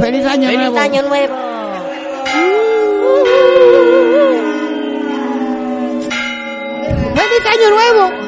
¡Feliz año ¡Feliz nuevo! año nuevo! ¡Feliz año nuevo!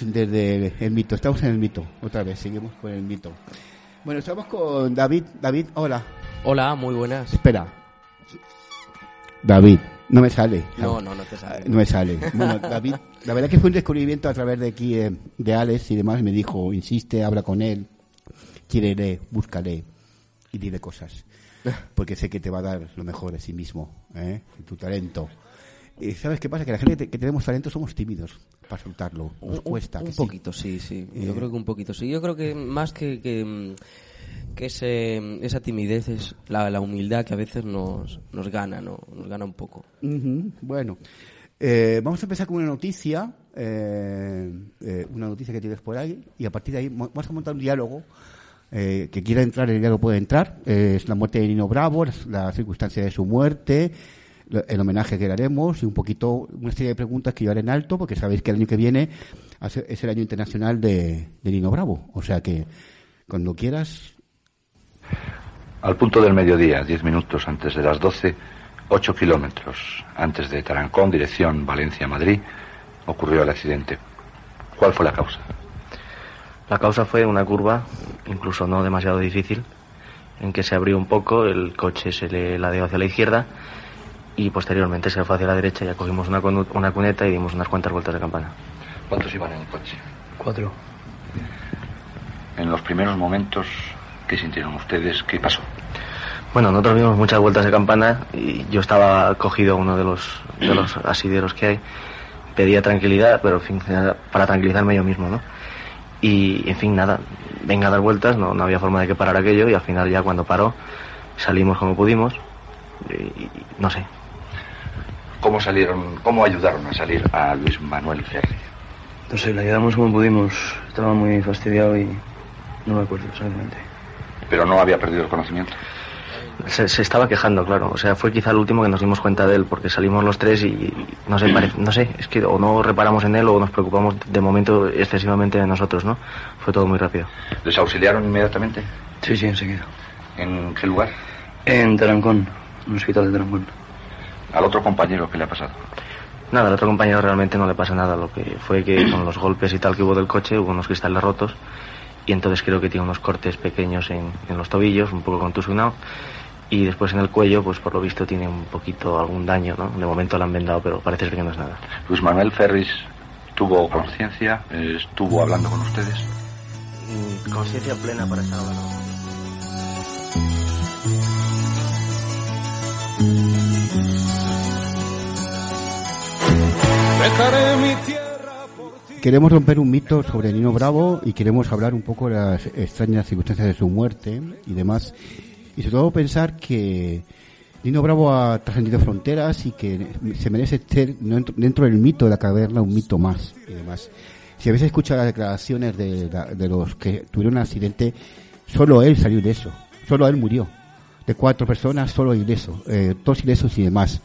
Desde el mito, estamos en el mito, otra vez, seguimos con el mito. Bueno, estamos con David, David, hola, Hola, muy buenas. espera. David, no me sale. No, no, no te sale. No me sale. Bueno, David, la verdad que fue un descubrimiento a través de aquí, eh, de Alex y demás. Me dijo, insiste, habla con él, quiérele, búscale y dile cosas. Porque sé que te va a dar lo mejor de sí mismo, ¿eh? tu talento. Y ¿sabes qué pasa? Que la gente que- tenemos talento somos tímidos para soltarlo. Nos Un- cuesta. Un, que poquito, sí, sí. Eh. Yo creo que un poquito, sí. Yo creo que más que, que, que ese, esa timidez es la, la humildad que a veces nos, nos gana, ¿no? Nos gana un poco. Bueno, eh, vamos a empezar con una noticia, eh, eh, una noticia que tienes por ahí, y a partir de ahí mo- vamos a montar un diálogo. Eh, que quiera entrar, el diálogo puede entrar. Eh, es la muerte de Nino Bravo, las- la circunstancia de su muerte, el homenaje que le haremos y un poquito, una serie de preguntas que yo haré en alto, porque sabéis que el año que viene hace- es el año internacional de, de Nino Bravo. O sea que, cuando quieras, Al punto del mediodía, diez minutos antes de las doce, ocho kilómetros antes de Tarancón, dirección Valencia-Madrid, ocurrió el accidente. ¿Cuál fue la causa? La causa fue una curva, incluso no demasiado difícil, en que se abrió un poco, el coche se le ladeó hacia la izquierda y posteriormente se fue hacia la derecha. Ya cogimos una, una cuneta y dimos unas cuantas vueltas de campana. ¿Cuántos iban en el coche? Cuatro. En los primeros momentos, ¿qué sintieron ustedes? ¿Qué pasó? Bueno, nosotros dimos muchas vueltas de campana y yo estaba cogido a uno de los, de los asideros que hay. Pedía tranquilidad, pero en fin, era para tranquilizarme yo mismo, ¿no? Y, en fin, nada, venga a dar vueltas, no, no había forma de que parara aquello y al final ya cuando paró salimos como pudimos y, y no sé, ¿Cómo salieron, cómo ayudaron a salir a Luis Manuel Ferri? No sé, le ayudamos como pudimos. Estaba muy fastidiado y no me acuerdo exactamente. Pero no había perdido el conocimiento. Se, se estaba quejando, claro. O sea, fue quizá el último que nos dimos cuenta de él, porque salimos los tres y, y no sé, pare- no sé, es que o no reparamos en él o nos preocupamos de momento excesivamente de nosotros, ¿no? Fue todo muy rápido. ¿Les auxiliaron inmediatamente? Sí, sí, enseguida. ¿En qué lugar? En Tarancón, en un hospital de Tarancón. Al otro compañero, ¿qué le ha pasado? Nada, al otro compañero realmente no le pasa nada. Lo que fue que con los golpes y tal que hubo del coche hubo unos cristales rotos y entonces creo que tiene unos cortes pequeños en, en los tobillos, un poco contusionado. Y después en el cuello, pues por lo visto tiene un poquito algún daño, ¿no? De momento lo han vendado, pero parece ser que no es nada. Luis Manuel Ferris tuvo conciencia, estuvo hablando con ustedes. Mm, Conciencia plena para estar hablando. Queremos romper un mito sobre Nino Bravo y queremos hablar un poco de las extrañas circunstancias de su muerte y demás. Y sobre todo pensar que Nino Bravo ha trascendido fronteras y que se merece ser dentro del mito de la caverna un mito más y demás. Si a veces escucha las declaraciones de, la- de los que tuvieron un accidente, solo él salió ileso, solo él murió. De cuatro personas, solo ileso, eh, todos ilesos y demás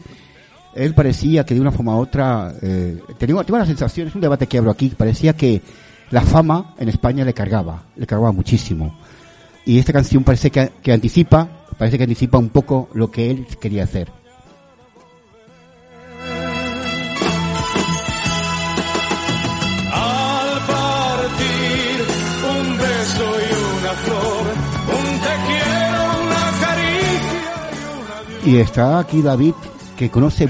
él parecía que de una forma u otra, eh, tenía, tengo la sensación, es un debate que abro aquí, parecía que la fama en España le cargaba, le cargaba muchísimo. y esta canción parece que, que anticipa, parece que anticipa un poco lo que él quería hacer. Una una. Y está aquí David, que conoce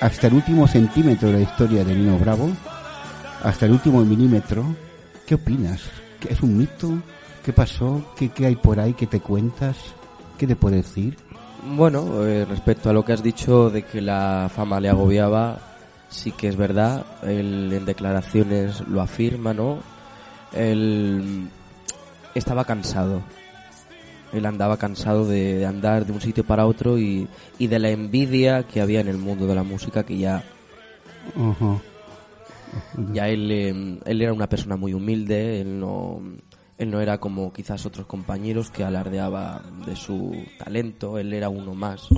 hasta el último centímetro de la historia de Nino Bravo, hasta el último milímetro. ¿Qué opinas? ¿Que ¿Es un mito? ¿Qué pasó? ¿Qué, qué hay por ahí? ¿Qué te cuentas? ¿Qué te puede decir? Bueno, eh, respecto a lo que has dicho de que la fama le agobiaba, sí que es verdad. Él en declaraciones lo afirma, ¿no? Él estaba cansado. Él andaba cansado de, de andar de un sitio para otro y, y de la envidia que había en el mundo de la música que ya ya él, eh, él era una persona muy humilde, él no, él no era como quizás otros compañeros que alardeaba de su talento, él era uno más.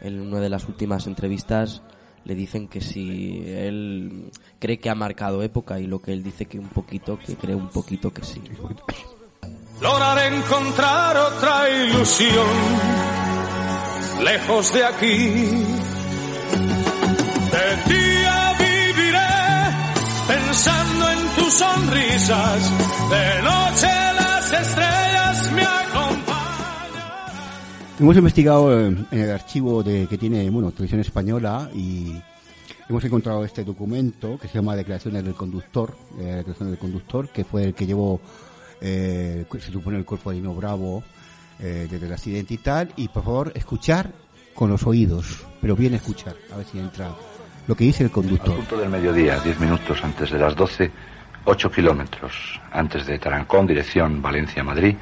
En una de las últimas entrevistas le dicen que si él cree que ha marcado época y lo que él dice que un poquito, que cree un poquito que sí. Encontrar otra ilusión lejos de aquí. De día viviré pensando en tus sonrisas, me acompañan. Hemos investigado eh, en el archivo de, que tiene bueno, Televisión Española y hemos encontrado este documento que se llama Declaraciones del Conductor, eh, Declaraciones del Conductor, que fue el que llevó, eh, se supone, el cuerpo de Nino Bravo eh, desde el accidente y tal. Y por favor, escuchar con los oídos, pero bien escuchar, a ver si entra lo que dice el Al conductor. punto del mediodía, 10 minutos antes de las 12, 8 kilómetros antes de Tarancón, dirección Valencia-Madrid,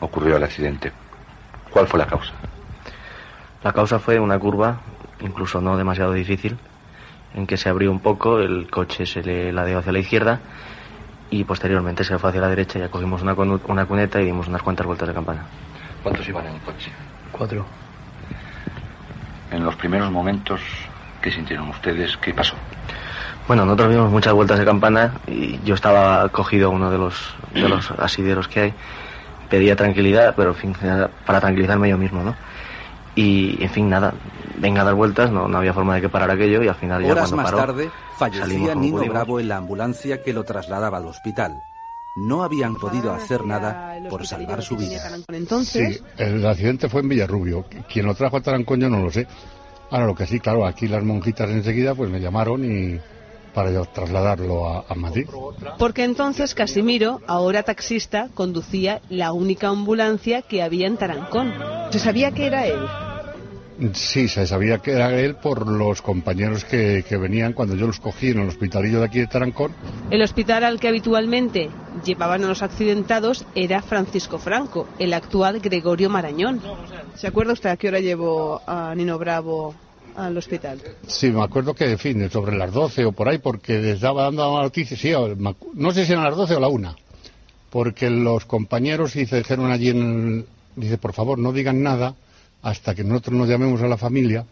ocurrió el accidente. ¿Cuál fue la causa? La causa fue una curva, incluso no demasiado difícil, en que se abrió un poco, el coche se le ladeó hacia la izquierda y posteriormente se fue hacia la derecha. Ya cogimos una, una cuneta y dimos unas cuantas vueltas de campana. ¿Cuántos iban en el coche? Cuatro. En los primeros momentos, ¿qué sintieron ustedes? ¿Qué pasó? Bueno, nosotros dimos muchas vueltas de campana y yo estaba cogido a uno de los, de los asideros que hay. Pedía tranquilidad, pero en fin, para tranquilizarme yo mismo, ¿no? Y, en fin, nada, venga a dar vueltas, no, no había forma de que parara aquello y al final ya Horas cuando más paró, tarde, fallecía Nino pudimos. Bravo en la ambulancia que lo trasladaba al hospital. No habían podido hacer nada por salvar su vida. Entonces, Sí, el accidente fue en Villarrubio. Quien lo trajo a Tarancón yo no lo sé. Ahora lo que sí, claro, aquí las monjitas enseguida pues me llamaron y para yo trasladarlo a, a Madrid. porque entonces Casimiro, ahora taxista, conducía la única ambulancia que había en Tarancón. Se sabía que era él. Sí, se sabía que era él por los compañeros que, que venían cuando yo los cogí en el hospitalillo de aquí de Tarancón. El hospital al que habitualmente llevaban a los accidentados era Francisco Franco, el actual Gregorio Marañón. ¿Se acuerda usted a qué hora llevó a Nino Bravo al hospital? Sí, me acuerdo que, en fin, sobre las 12 o por ahí, porque les estaba dando la noticia, sí, no sé si eran las 12 o la 1, porque los compañeros sí se dijeron allí en el- dice, por favor, no digan nada hasta que nosotros nos llamemos a la familia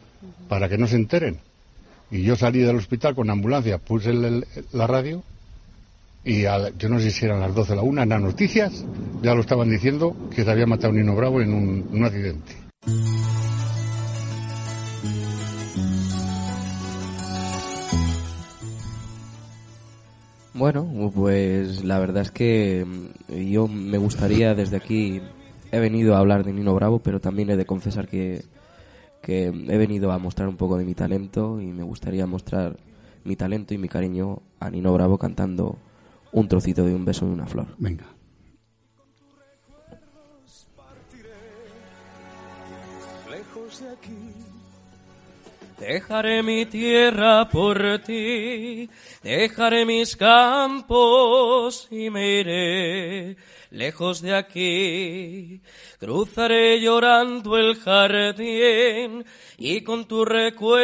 para que no se enteren. Y yo salí del hospital con ambulancia, puse el- el- la radio y a yo no sé si eran las 12 o la 1, en las noticias ya lo estaban diciendo que se había matado Nino Bravo en un- en un accidente. Bueno, pues la verdad es que yo me gustaría desde aquí, he venido a hablar de Nino Bravo, pero también he de confesar que, que he venido a mostrar un poco de mi talento y me gustaría mostrar mi talento y mi cariño a Nino Bravo cantando un trocito de un beso de una flor. Venga. Lejos de aquí. Dejaré mi tierra por ti, dejaré mis campos y me iré lejos de aquí. Cruzaré llorando el jardín y con tus recuerdos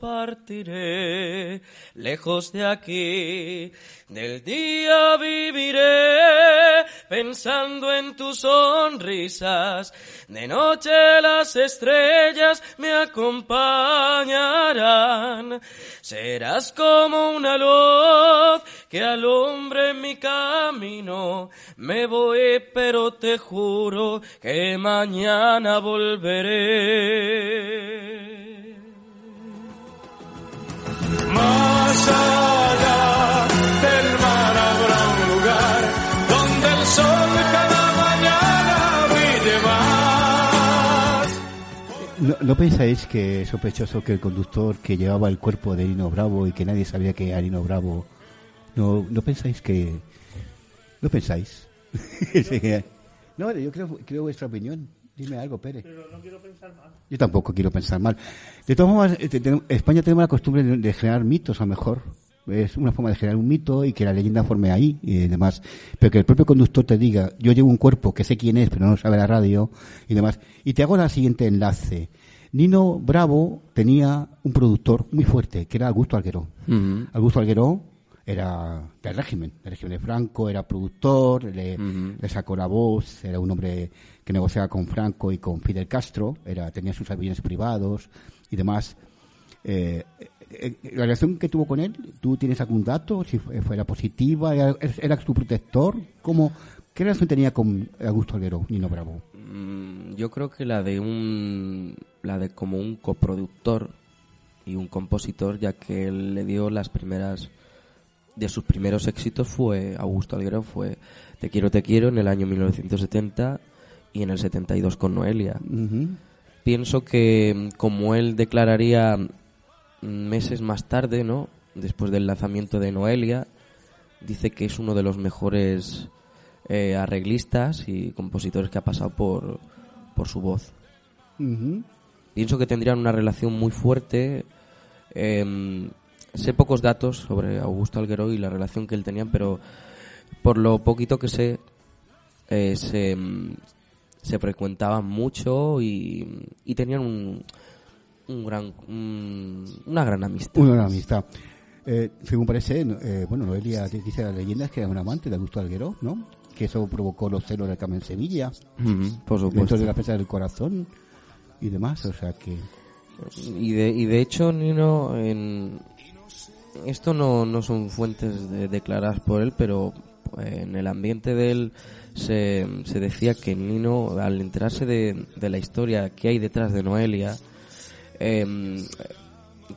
partiré lejos de aquí. Del día viviré pensando en tus sonrisas. De noche las estrellas me acompañarán. Serás como una luz que alumbre mi camino. Me voy, pero te juro que mañana volveré. Más allá del mar habrá un lugar donde el sol cada mañana brille más. ¿No, no pensáis que es sospechoso que el conductor que llevaba el cuerpo de Nino Bravo y que nadie sabía que era Nino Bravo, no, no pensáis que... ¿No pensáis? no, yo creo, creo vuestra opinión. Dime algo, Pérez. Pero no quiero pensar mal. Yo tampoco quiero pensar mal. De todas formas, eh, España tenemos la costumbre de, de generar mitos, a lo mejor. Es una forma de generar un mito y que la leyenda forme ahí y demás. Pero que el propio conductor te diga, yo llevo un cuerpo que sé quién es, pero no sabe la radio y demás. Y te hago la siguiente enlace. Nino Bravo tenía un productor muy fuerte, que era Augusto Alguero. Ujú. Augusto Alguero era del régimen, del régimen de Franco, era productor, le, le sacó la voz, era un hombre que negociaba con Franco y con Fidel Castro, era, tenía sus aviones privados y demás. Eh, eh, la relación que tuvo con él, ¿tú tienes algún dato? Si fue, fuera positiva, era, era su protector, ¿cómo, ¿qué relación tenía con Augusto Alguero, Nino Bravo? Mm, Yo creo que la de un la de como un coproductor y un compositor, ya que él le dio las primeras de sus primeros éxitos fue Augusto Alguero fue Te quiero te quiero en el año 1970 y en el 72 con Noelia. Pienso que mm, como él declararía mm, meses más tarde, ¿no? Después del lanzamiento de Noelia, dice que es uno de los mejores eh, arreglistas y compositores que ha pasado por, por su voz. Pienso que tendrían una relación muy fuerte. em, sé pocos datos sobre Augusto Alguero y la relación que él tenía, pero por lo poquito que sé, eh, se, se frecuentaban mucho y, y tenían un, un gran, un- una gran amistad. Una gran amistad. Eh, según parece, eh, bueno, Noelia dice la leyenda que era un amante de Augusto Alguero, ¿no? Que eso provocó los celos del Carmen Sevilla. Ujú, por supuesto. De la prensa del corazón y demás, o sea que... Y de, y de hecho, Nino, en, esto no, no son fuentes de- declaradas por él, pero eh, en el ambiente de él se, se decía que Nino, al enterarse de, de la historia que hay detrás de Noelia, em,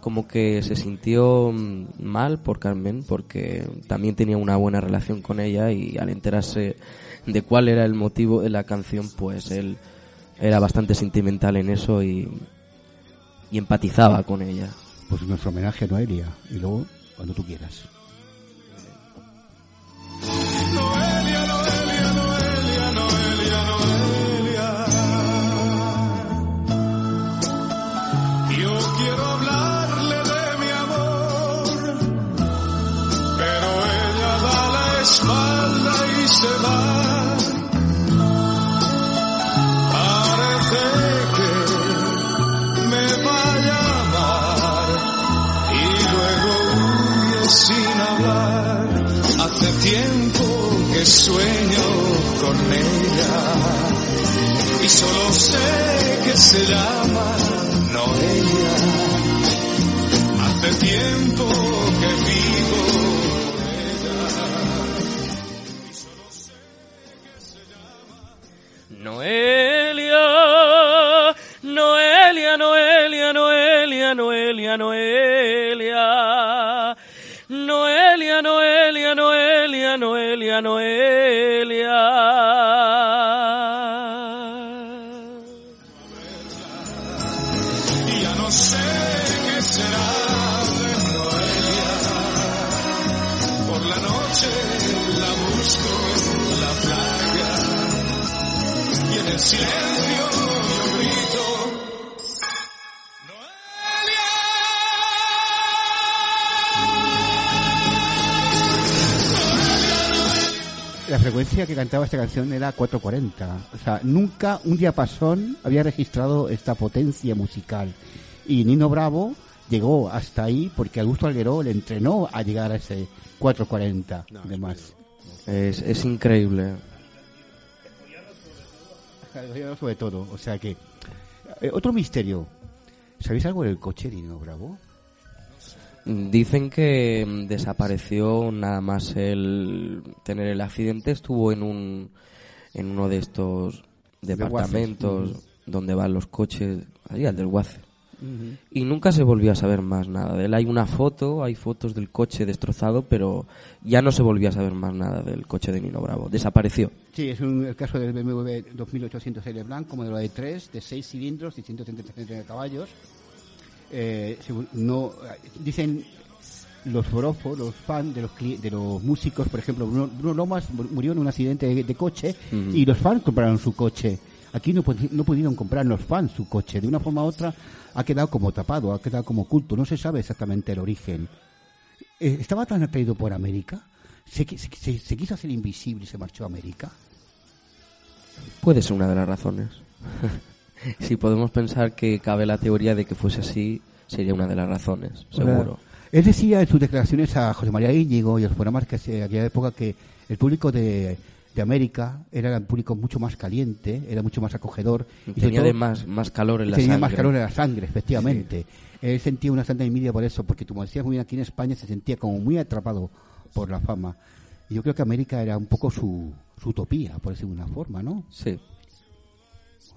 como que se sintió mm, mal por Carmen, porque también tenía una buena relación con ella y al enterarse de cuál era el motivo de la canción, pues él era bastante sentimental en eso y, y empatizaba con ella. Pues nuestro homenaje a Noelia. Y luego, cuando tú quieras. Sueño con ella y solo sé que se llama Noelia. Hace tiempo que vivo cantaba esta canción era 440. O sea, nunca un diapasón había registrado esta potencia musical. Y Nino Bravo llegó hasta ahí porque Augusto Alguero le entrenó a llegar a ese 440. Además. Es, es increíble. sobre todo. O sea que. eh, otro misterio. ¿Sabéis algo del coche de Nino Bravo? Dicen que mm, desapareció nada más el tener el accidente. Estuvo en un en uno de estos departamentos donde van los coches, ahí al del Guace. Y nunca se volvió a saber más nada de él. Hay una foto, hay fotos del coche destrozado, pero ya no se volvió a saber más nada del coche de Nino Bravo. Desapareció. Sí, es un- el caso del BMW 2800 L Blanc, modelo de 3, de 6 cilindros y 133 caballos. Eh, no, dicen los forofos, los fans de los, de los músicos, por ejemplo, Bruno, Bruno Lomas mu- murió en un accidente de, de coche y los fans compraron su coche. Aquí no, no pudieron comprar los fans su coche. De una forma u otra ha quedado como tapado, ha quedado como oculto. No se sabe exactamente el origen. Eh, ¿Estaba tan atraído por América? ¿Se, se- se- se quiso hacer invisible y se marchó a América? Puede ser una de las razones. Si podemos pensar que cabe la teoría de que fuese así, sería una de las razones, seguro. Él decía en sus declaraciones a José María Íñigo y a los programas que hace aquella época que el público de, de América era un público mucho más caliente, era mucho más acogedor. y Tenía todo- de más, más calor en la tenía sangre. más calor en la sangre, efectivamente. Él sentía una santa envidia por eso, porque como decías muy bien aquí en España, se sentía como muy atrapado por la fama. Y yo creo que América era un poco su, su utopía, por decirlo de una forma, ¿no? Sí.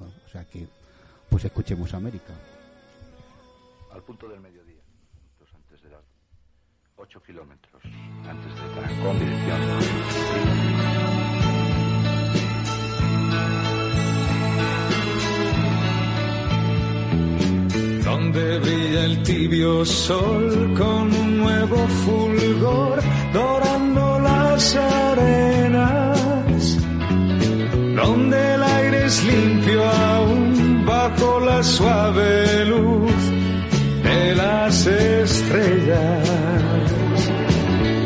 O sea que, pues escuchemos América. Al punto del mediodía, minutos antes de las 8 kilómetros antes de Tarancón, dirección. donde brilla el tibio sol con un nuevo fulgor dorando las arenas, donde el aire es limpio aún bajo la suave luz de las estrellas,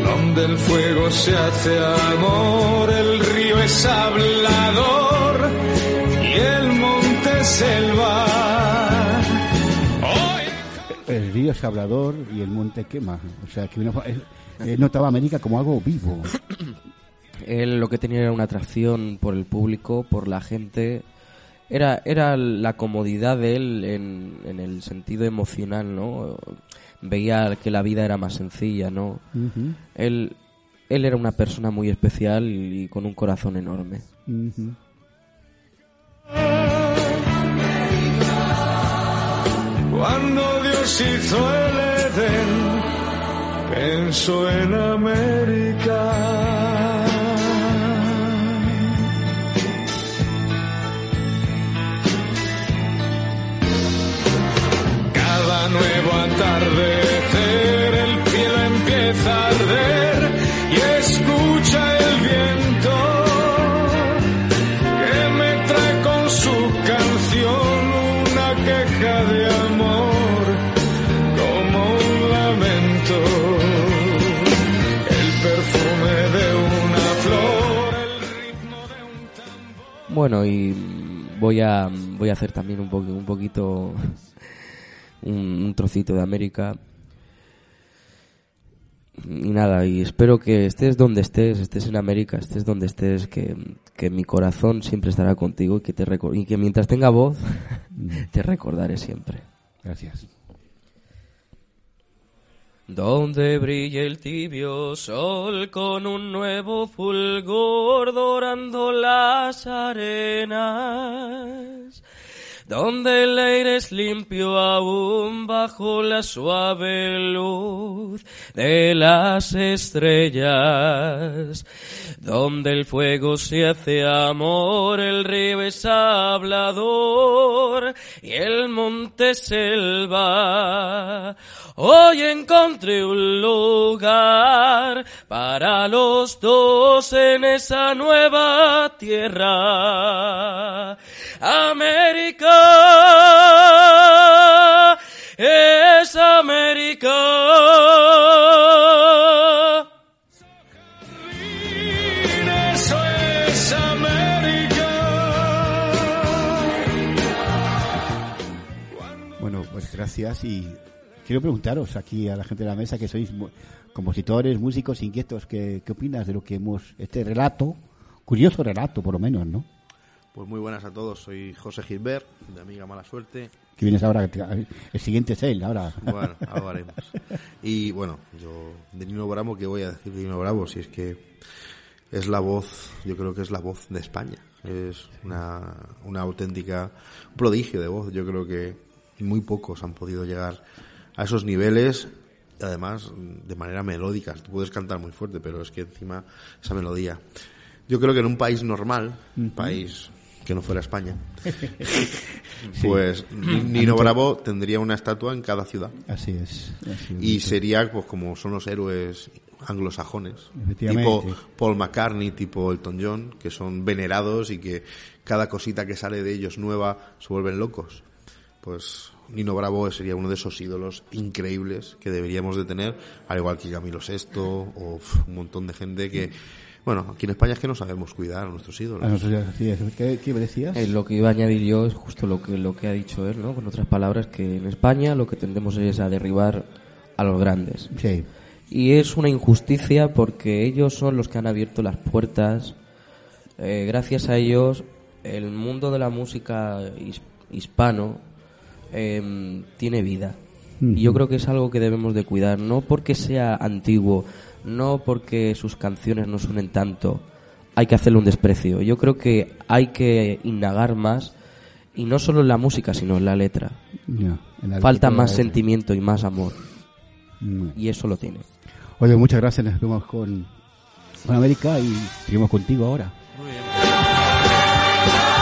donde el fuego se hace amor, el río es hablador y el monte selva. El río es hablador y el monte quema. O sea que él- él notaba a América como algo vivo. Él lo que tenía era una atracción por el público, por la gente. Era, era la comodidad de él en, en el sentido emocional, ¿no? Veía que la vida era más sencilla, ¿no? Él, él era una persona muy especial y con un corazón enorme. Cuando Dios hizo el Edén, pensó en América. Empieza a arder y escucha el viento que me trae con su canción una queja de amor como un lamento. El perfume de una flor, el ritmo de un Bueno, y voy a, voy a hacer también un, po- un poquito, un, un trocito de América. Y nada, y espero que estés donde estés, estés en América, estés donde estés, que, que mi corazón siempre estará contigo y que, te y que mientras tenga voz, te recordaré siempre. Gracias. Donde brille el tibio sol con un nuevo fulgor dorando las arenas. Donde el aire es limpio aún bajo la suave luz de las estrellas. Donde el fuego se hace amor, el río es hablador y el monte selva. Hoy encontré un lugar para los dos en esa nueva tierra. América es América. Eso es América. Bueno, pues gracias y quiero preguntaros aquí a la gente de la mesa que sois compositores, músicos inquietos, ¿qué, qué opinas de lo que hemos, este relato, curioso relato por lo menos, ¿no? Pues muy buenas a todos, soy José Gilbert, de Amiga Mala Suerte. Que vienes ahora, el siguiente es él, ahora. Bueno, algo haremos. Y bueno, yo de Nino Bravo, ¿qué voy a decir de Nino Bravo? Si es que es la voz, yo creo que es la voz de España. Es una, una auténtica prodigio de voz. Yo creo que muy pocos han podido llegar a esos niveles y además de manera melódica. Tú puedes cantar muy fuerte, pero es que encima esa melodía. Yo creo que en un país normal, un país que no fuera España, pues Nino Bravo tendría una estatua en cada ciudad. Así es. así es. Y sería pues como son los héroes anglosajones, tipo Paul McCartney, tipo Elton John, que son venerados y que cada cosita que sale de ellos nueva se vuelven locos. Pues Nino Bravo sería uno de esos ídolos increíbles que deberíamos de tener, al igual que Camilo VI o uf, un montón de gente que, bueno, aquí en España es que no sabemos cuidar a nuestros ídolos. A nosotros, así es. ¿Qué, qué me decías? Eh, lo que iba a añadir yo es justo lo que, lo que ha dicho él, ¿no? Con otras palabras, que en España lo que tendemos es a derribar a los grandes. Sí. Y es una injusticia porque ellos son los que han abierto las puertas. Eh, gracias a ellos, el mundo de la música his- hispano em, tiene vida. Y yo creo que es algo que debemos de cuidar, no porque sea antiguo, no porque sus canciones no suenen tanto, hay que hacerle un desprecio. Yo creo que hay que indagar más, y no solo en la música, sino en la letra. Ya, en la Falta más sentimiento y más amor, mm. y eso lo tiene. Oye, muchas gracias. Nos vemos con, con América y seguimos contigo ahora. Todo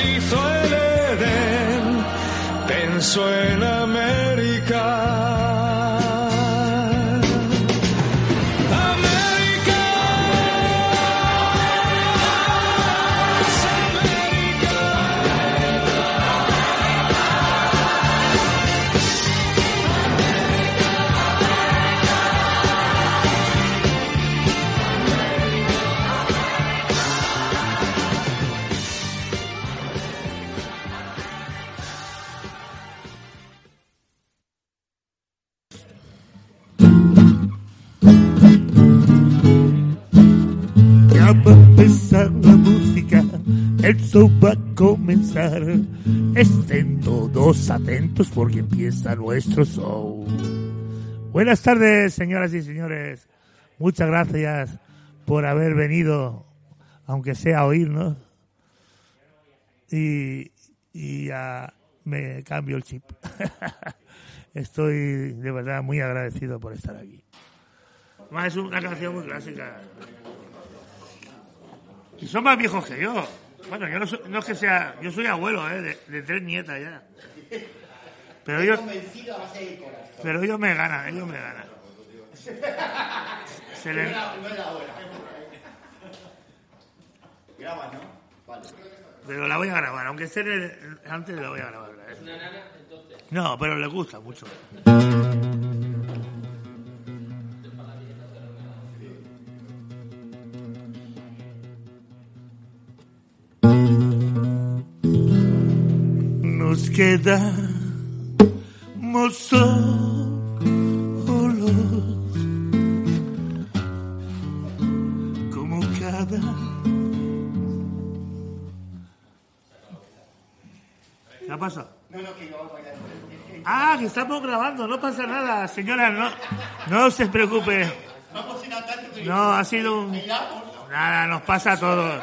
Cuando Dios hizo el Edén, pensó en América. Estén todos atentos porque empieza nuestro show. Buenas tardes, señoras y señores. Muchas gracias por haber venido, aunque sea a oírnos. Y, ya me cambio el chip. Estoy de verdad muy agradecido por estar aquí. Es una canción muy clásica. Y son más viejos que yo. Bueno, yo no, soy- no es que sea. Yo soy abuelo, ¿eh? De, de tres nietas ya. Pero ellos. Pero ellos me ganan, ellos me ganan. Se le- Pero la voy a grabar, aunque esté el- antes la voy a grabar. ¿eh? No, pero le gusta mucho. Nos quedamos solos como cada ¿Qué ha pasado? Ah, que estamos grabando, no pasa nada, señora, no, no se preocupe. No, ha sido un... Nada, nos pasa a todos.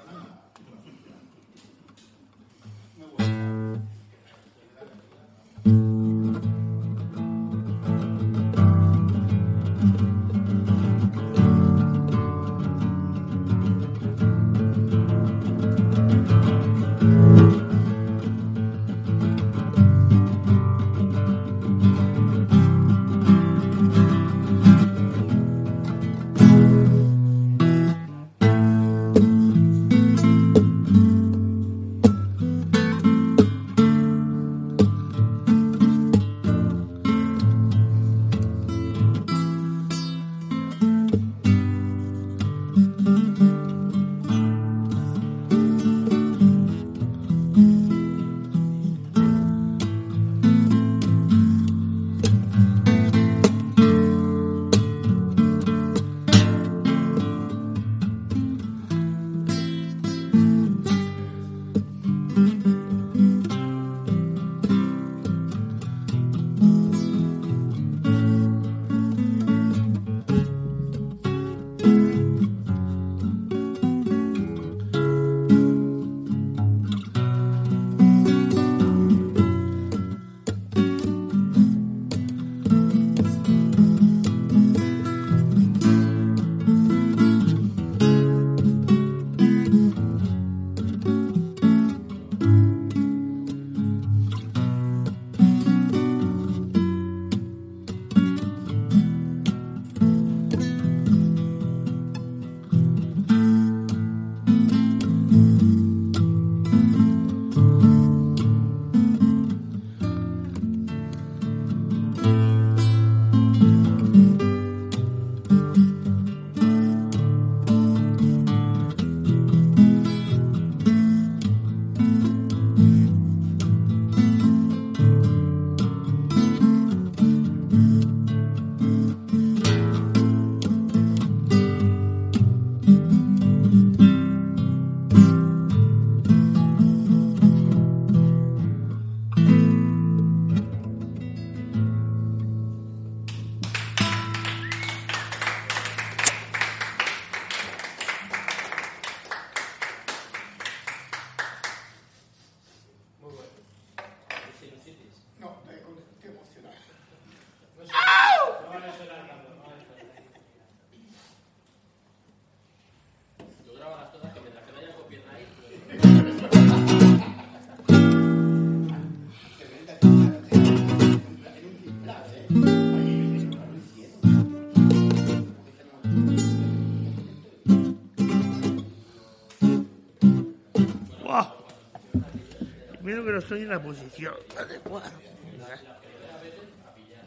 no estoy en la posición adecuada.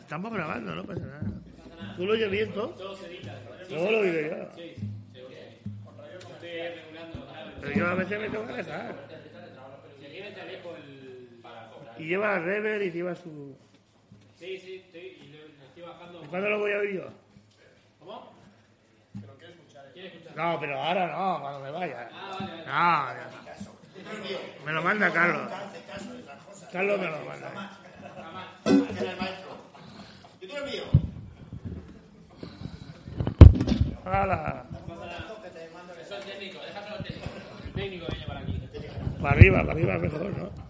Estamos grabando, no pasa nada. ¿Tú lo oyes bien todo? Luego lo diré yo. Pero yo a veces me tengo que dejar. Y lleva rever y lleva su... Sí, sí, estoy, y le estoy bajando. ¿Y ¿Cuándo lo voy a oír yo? ¿Cómo? Que lo quiere escuchar. No, pero ahora no, cuando me vaya. Ah, vale, vale. No, ya. Me lo manda Carlos. Carlos me lo manda. Yo te lo envío. ¡Hala! Eso es técnico, déjaselo al técnico. El técnico viene para aquí. Para arriba, para arriba mejor, ¿no?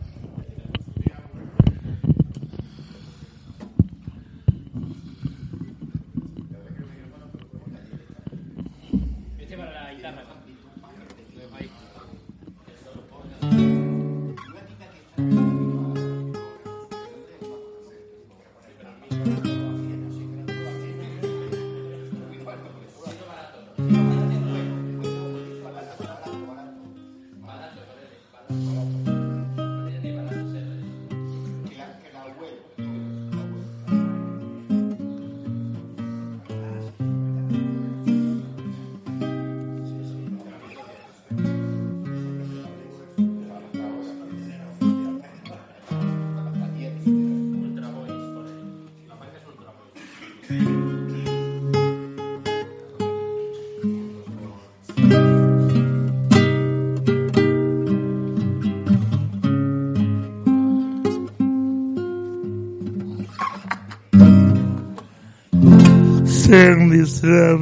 grande será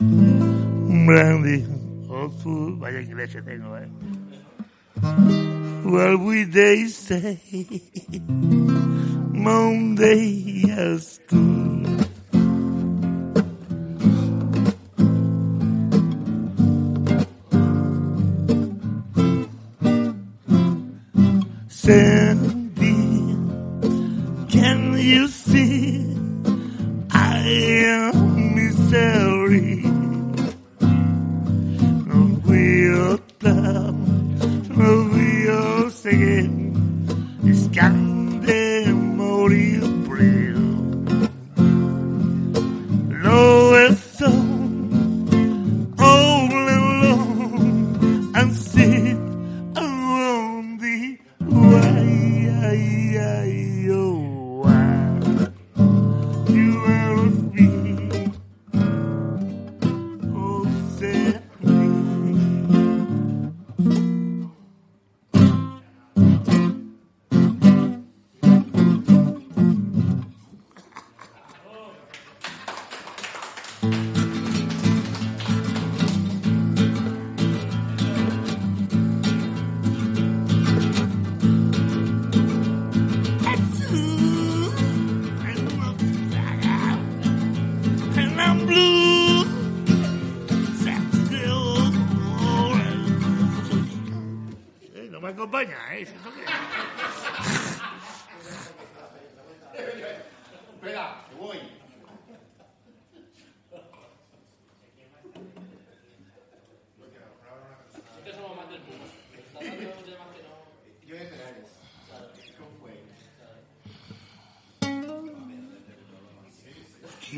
um grande outro vai à igreja tem não é? Well we they say Monday yes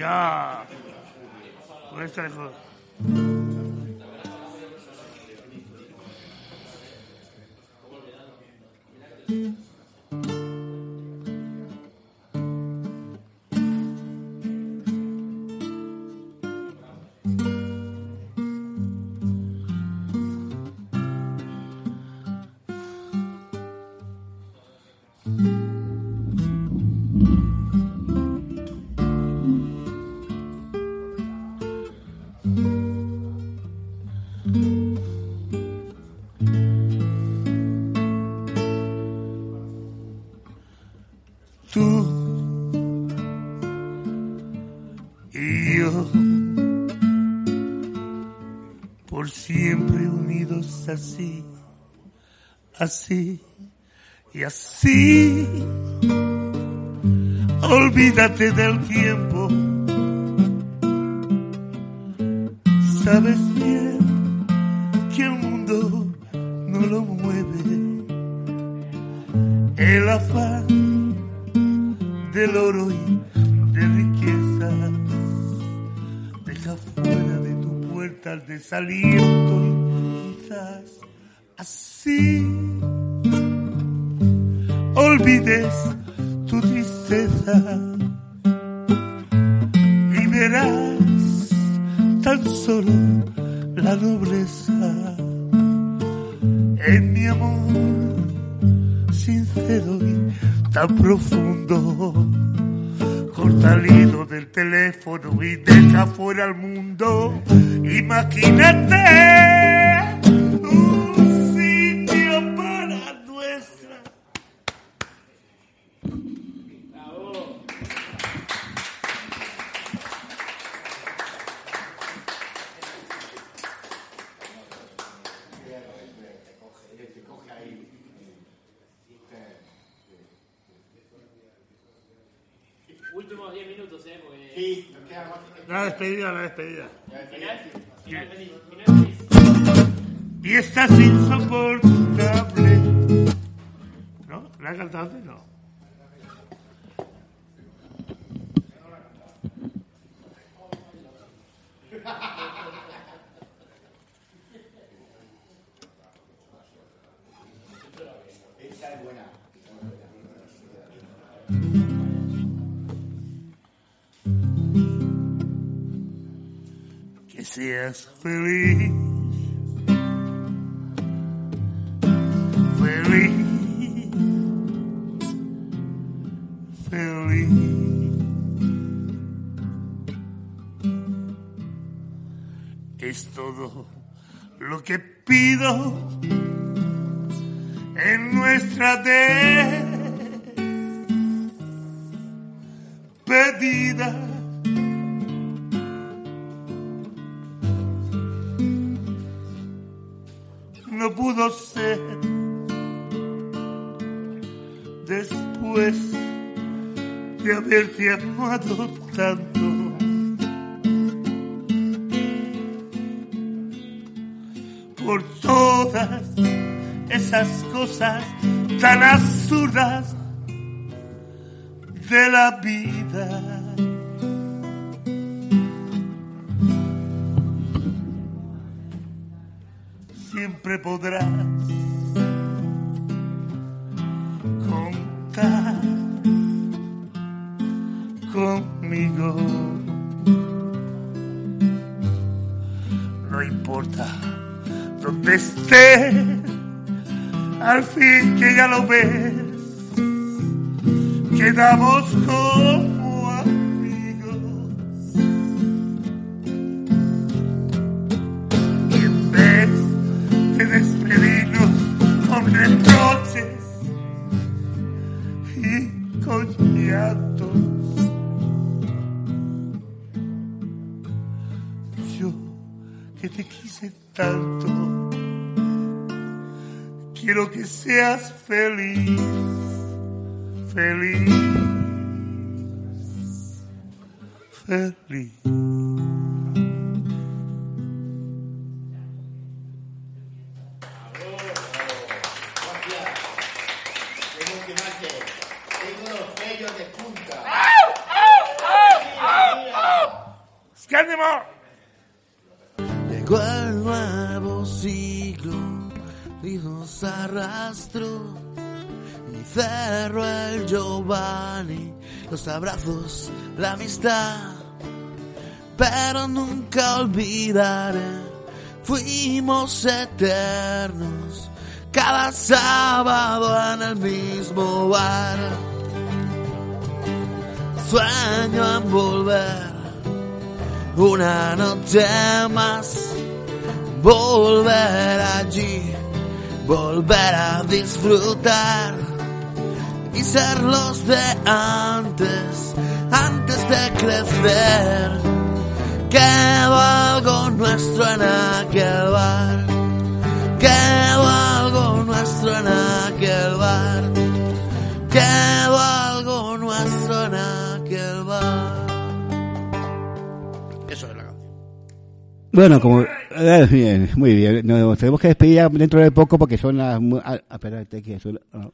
Ya. Con esta así, así y así. Olvídate del tiempo. Sabes bien que el mundo no lo mueve el afán del oro y de riqueza. Deja fuera de tu puerta el desaliento así olvides tu tristeza verás tan solo la nobleza en mi amor sincero y tan profundo. Corta el hilo del teléfono y deja fuera al mundo. Imagínate La despedida, la despedida. Y estás insoportable. ¿No? ¿La has cantado antes? No. Esa es buena. Que seas feliz. Feliz. Feliz. es todo lo que pido en nuestra despedida. Amado tanto. Por todas esas cosas tan absurdas de la vida. Siempre podrás que ya lo ves, quedamos como amigos. Y en vez de despedirnos con reproches y con llantos, yo que te quise tanto, que seas feliz, feliz, feliz. Nos arrastró y cerró el Giovanni, los abrazos, la amistad, pero nunca olvidaré, fuimos eternos, cada sábado en el mismo bar, sueño en volver una noche más, volver allí, volver a disfrutar y ser los de antes, antes de crecer. Quedó algo nuestro en aquel bar, quedó algo nuestro en aquel bar, quedó algo nuestro en aquel bar. Eso. Bueno, como... eh, bien, muy bien. Nos tenemos que despedir ya dentro de poco porque son las... ah, espérate que son... ah.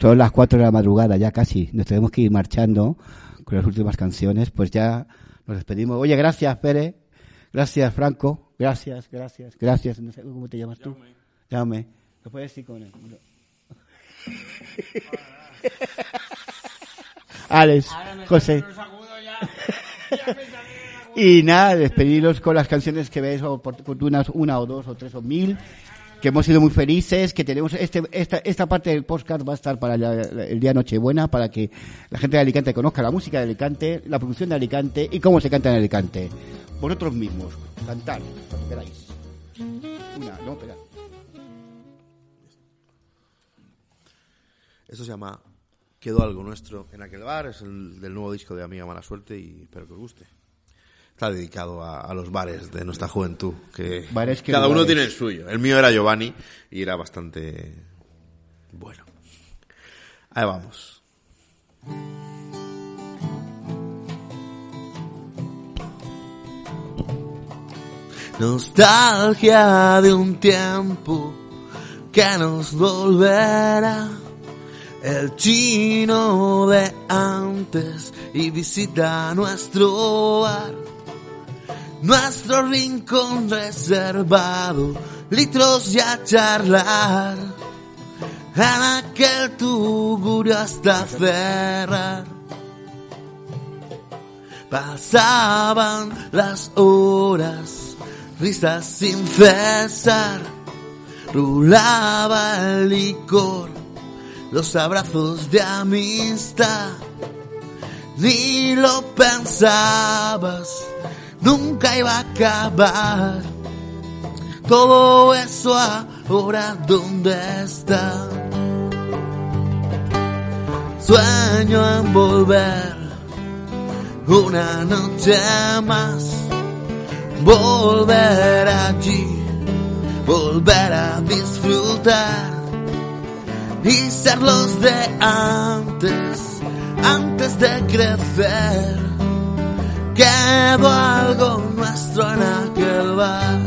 Son las 4 de la madrugada ya casi. Nos tenemos que ir marchando con las últimas canciones. Pues ya nos despedimos. Oye, gracias, Pere. Gracias, Franco. Gracias, gracias, gracias. No sé cómo te llamas tú. Llame. ¿Lo puedes decir con él? Alex, José. Y nada, despediros con las canciones que veis oportunas, una o dos o tres o mil, que hemos sido muy felices, que tenemos este, esta, esta parte del podcast va a estar para la- la- el día Nochebuena, para que la gente de Alicante conozca la música de Alicante, la producción de Alicante y cómo se canta en Alicante. Vosotros mismos, cantar, cuando queráis. Una, no, espera. Esto se llama Quedó algo nuestro en aquel bar, es el del nuevo disco de Amiga Mala Suerte y espero que os guste. Está dedicado a, a los bares de nuestra juventud, que Bares que cada no uno bares. tiene el suyo. El mío era Giovanni y era bastante bueno. Ahí vamos. Nostalgia de un tiempo que nos volverá. El chino de antes y visita nuestro bar. Nuestro rincón reservado, litros y a charlar. En aquel tugurio hasta cerrar. Pasaban las horas, risas sin cesar. Rulaba el licor, los abrazos de amistad. Ni lo pensabas, nunca iba a acabar. Todo eso ahora dónde está. Sueño en volver una noche más, volver allí, volver a disfrutar y ser los de antes, antes de crecer. Quedó algo nuestro en aquel bar.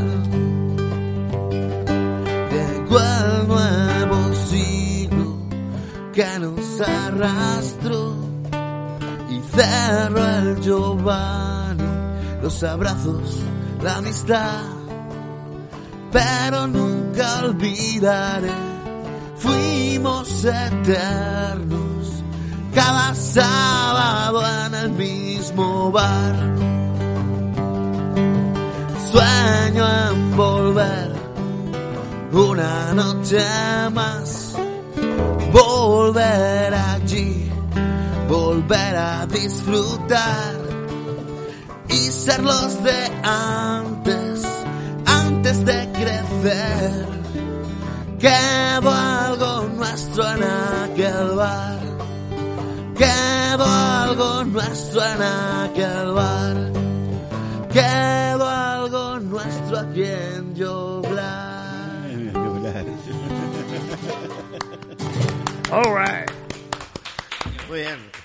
Llegó el nuevo siglo que nos arrastró y cerró el Giovanni, los abrazos, la amistad. Pero nunca olvidaré, fuimos eternos, cada sábado en el mismo bar. Sueño en volver una noche más, volver allí, volver a disfrutar y ser los de antes, antes de crecer. Quedó algo nuestro en aquel bar, quedó algo nuestro en aquel bar, quedó algo nuestro aquí en Yoglar. All right. Muy bien.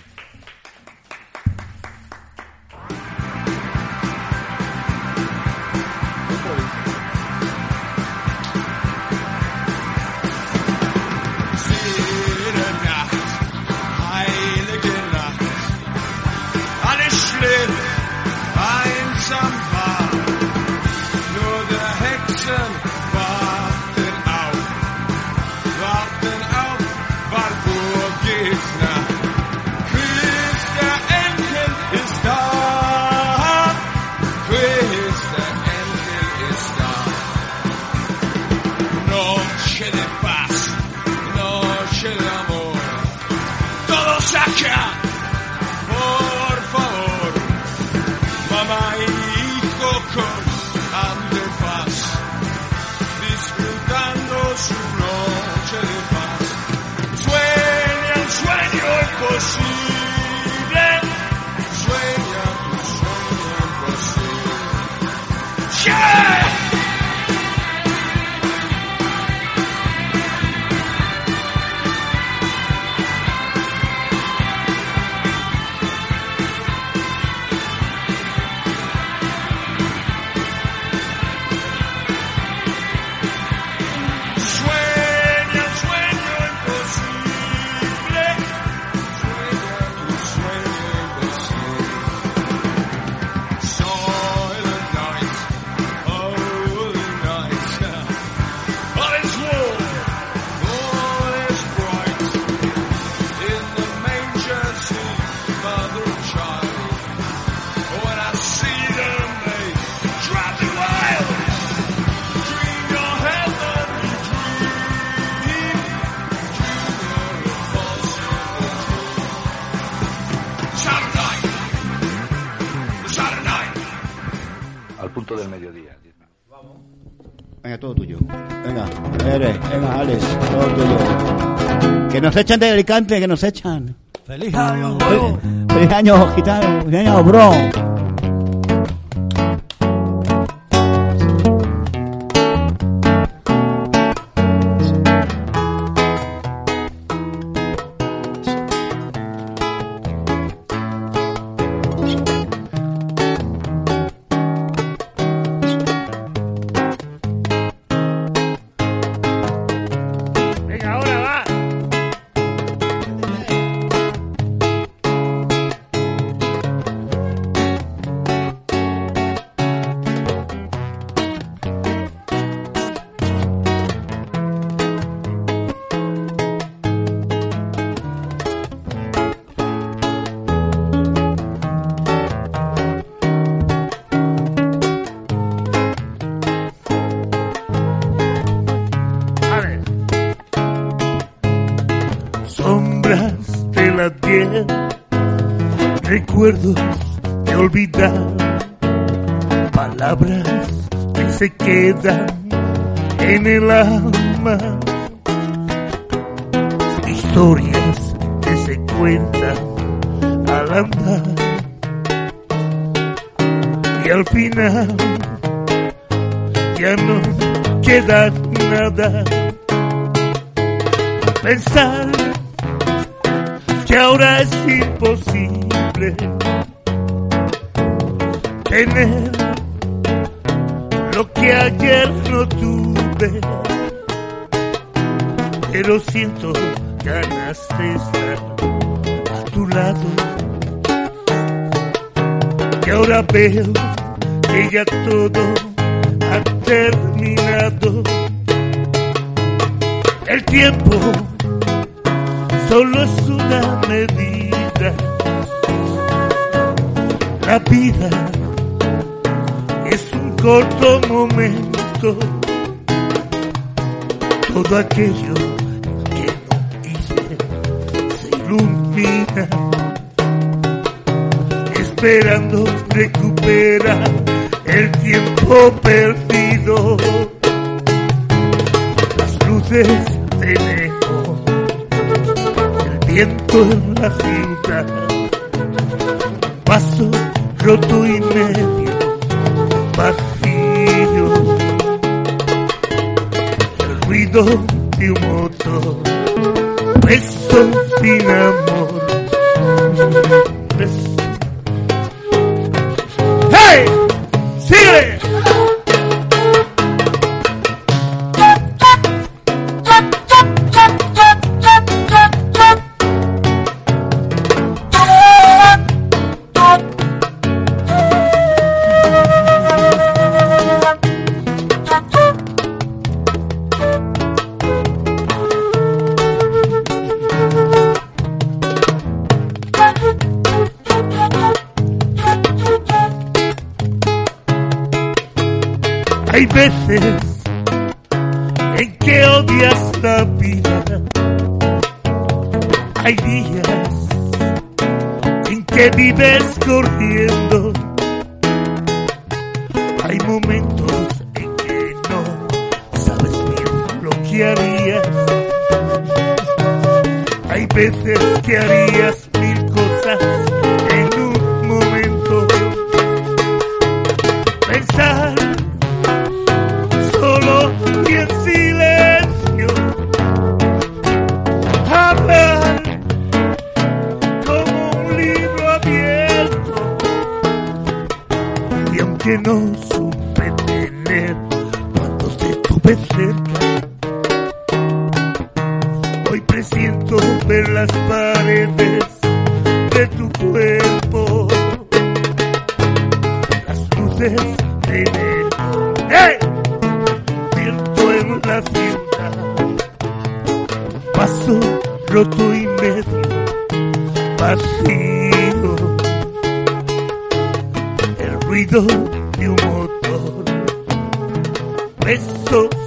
Nos echan de Alicante, que nos echan. ¡Feliz año nuevo! ¡Feliz año, gitano! ¡Feliz año, bro! Recuerdos de olvidar. palabras que se quedan en el alma, historias que se cuentan al andar y al final ya no queda nada. Pensar que ahora es imposible tener lo que ayer no tuve, pero siento ganas de estar a tu lado. Y ahora veo que ya todo ha terminado. El tiempo solo es una medida. La vida es un corto momento. Todo aquello que no hice se ilumina, esperando recuperar el tiempo perdido. Las luces de lejos, el viento en la ciudad, roto y medio vacío, el ruido de un motor, beso sin amor. Beso. ¡Hey! Luces de. ¡Eh! viento en la ciudad. Paso roto y medio vacío. El ruido de un motor. Beso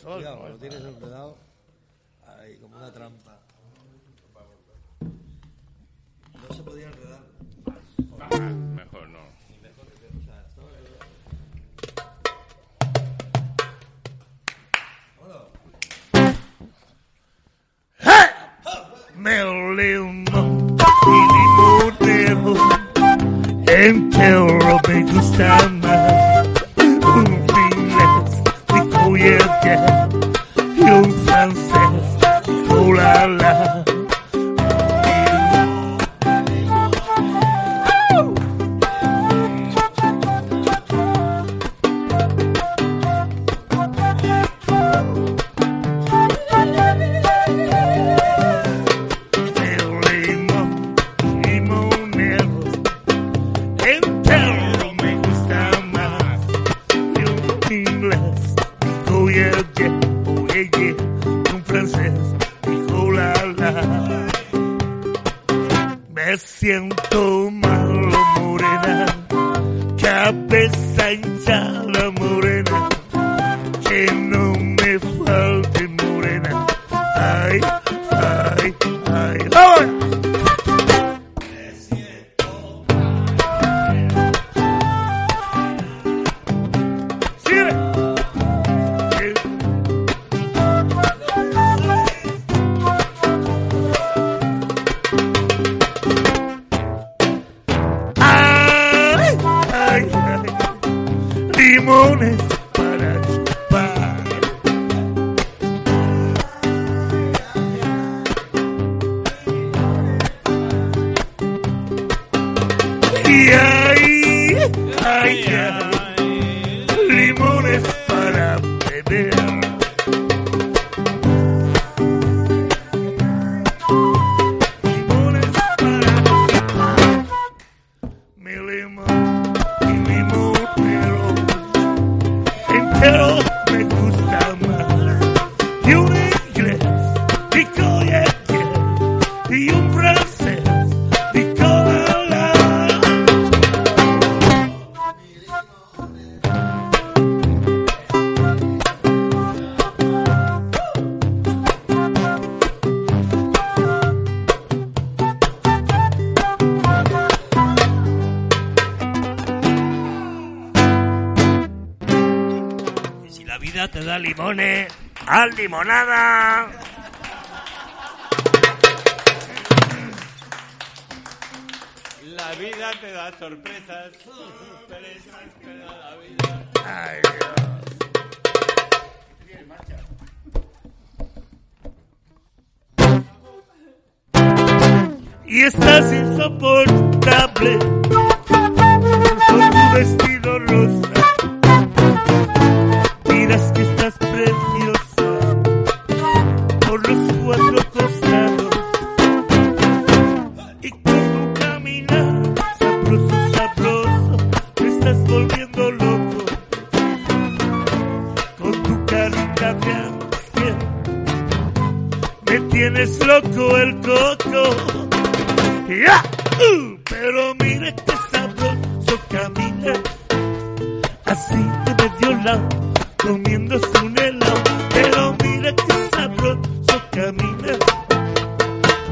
Cuidado, lo tienes enredado. Ahí, como una trampa. No se podía enredar. Mejor no. Me olé y mi en me Y limonada. La vida te da sorpresas, sorpresas te da la vida. Ay, Dios. Y estás insoportable ¡Ya! Uh, pero mire que sabroso camina así de medio lado, comiéndose un helado. Pero mire que sabroso camina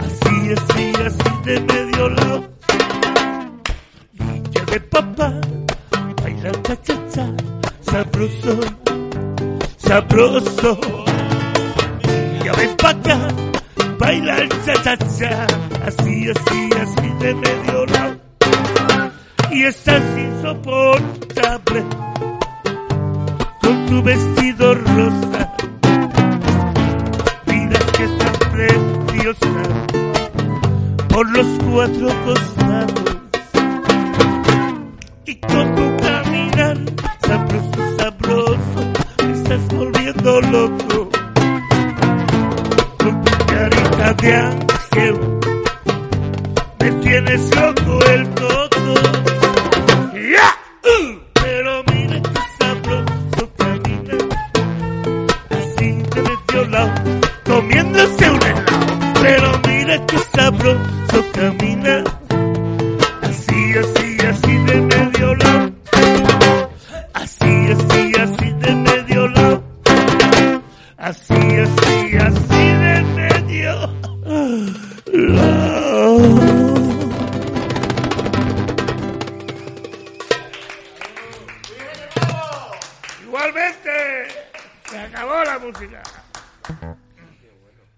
así, así, así de medio lado. Niña de papá, baila cha cha cha, sabroso, sabroso. Ya ven pa' acá, baila el cha, así, así, así de medio lado. Y estás insoportable con tu vestido rosa. Miras que estás preciosa por los cuatro costados. Y con tu caminar sabroso, sabroso, estás volviendo loco. Ángel, me tienes loco el coco.